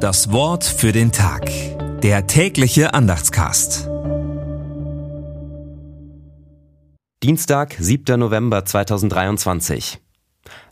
Das Wort für den Tag. Der tägliche Andachtscast. Dienstag, 7. November 2023.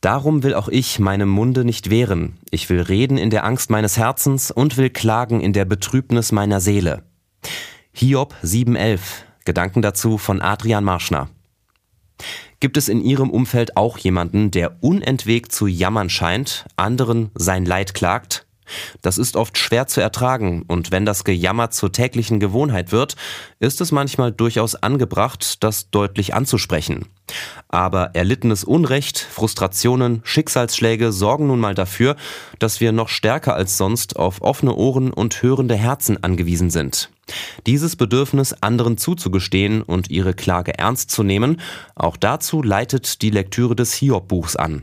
Darum will auch ich meinem Munde nicht wehren. Ich will reden in der Angst meines Herzens und will klagen in der Betrübnis meiner Seele. Hiob 7.11. Gedanken dazu von Adrian Marschner. Gibt es in Ihrem Umfeld auch jemanden, der unentwegt zu jammern scheint, anderen sein Leid klagt? Das ist oft schwer zu ertragen und wenn das Gejammer zur täglichen Gewohnheit wird, ist es manchmal durchaus angebracht, das deutlich anzusprechen. Aber erlittenes Unrecht, Frustrationen, Schicksalsschläge sorgen nun mal dafür, dass wir noch stärker als sonst auf offene Ohren und hörende Herzen angewiesen sind. Dieses Bedürfnis anderen zuzugestehen und ihre Klage ernst zu nehmen, auch dazu leitet die Lektüre des Hiob-Buchs an.